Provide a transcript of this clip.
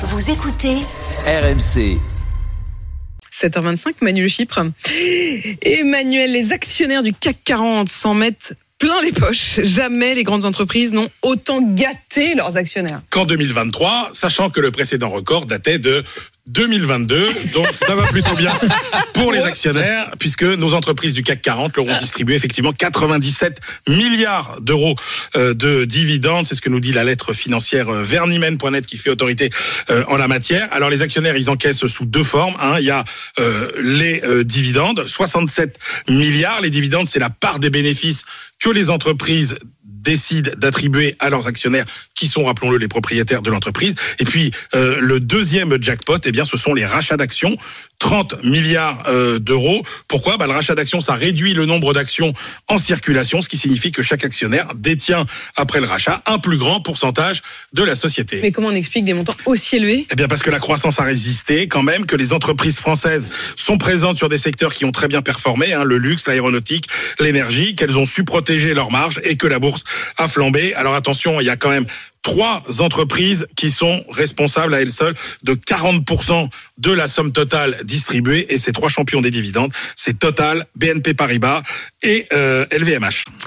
Vous écoutez RMC. 7h25, Manuel Chypre. Emmanuel, les actionnaires du CAC 40 s'en mettent plein les poches. Jamais les grandes entreprises n'ont autant gâté leurs actionnaires. Qu'en 2023, sachant que le précédent record datait de 2022. Donc ça va plutôt bien pour les actionnaires, puisque nos entreprises du CAC 40 leur ont distribué effectivement 97 milliards d'euros euh, de dividendes. C'est ce que nous dit la lettre financière euh, vernimen.net qui fait autorité euh, en la matière. Alors les actionnaires, ils encaissent sous deux formes. Hein. Il y a les dividendes, 67 milliards. Les dividendes, c'est la part des bénéfices que les entreprises décident d'attribuer à leurs actionnaires, qui sont, rappelons-le, les propriétaires de l'entreprise. Et puis, euh, le deuxième jackpot, eh bien, ce sont les rachats d'actions. 30 milliards euh, d'euros. Pourquoi? Bah, Le rachat d'actions, ça réduit le nombre d'actions en circulation, ce qui signifie que chaque actionnaire détient, après le rachat, un plus grand pourcentage de la société. Mais comment on explique des montants aussi élevés? Eh bien, parce que la croissance a résisté quand même, que les entreprises françaises sont présentes sur des secteurs qui ont très bien performé, hein, le luxe, l'aéronautique, l'énergie, qu'elles ont su protéger leurs marges et que la bourse a flambé. Alors attention, il y a quand même trois entreprises qui sont responsables à elles seules de 40% de la somme totale distribuée et ces trois champions des dividendes, c'est Total, BNP Paribas et LVMH. Euh,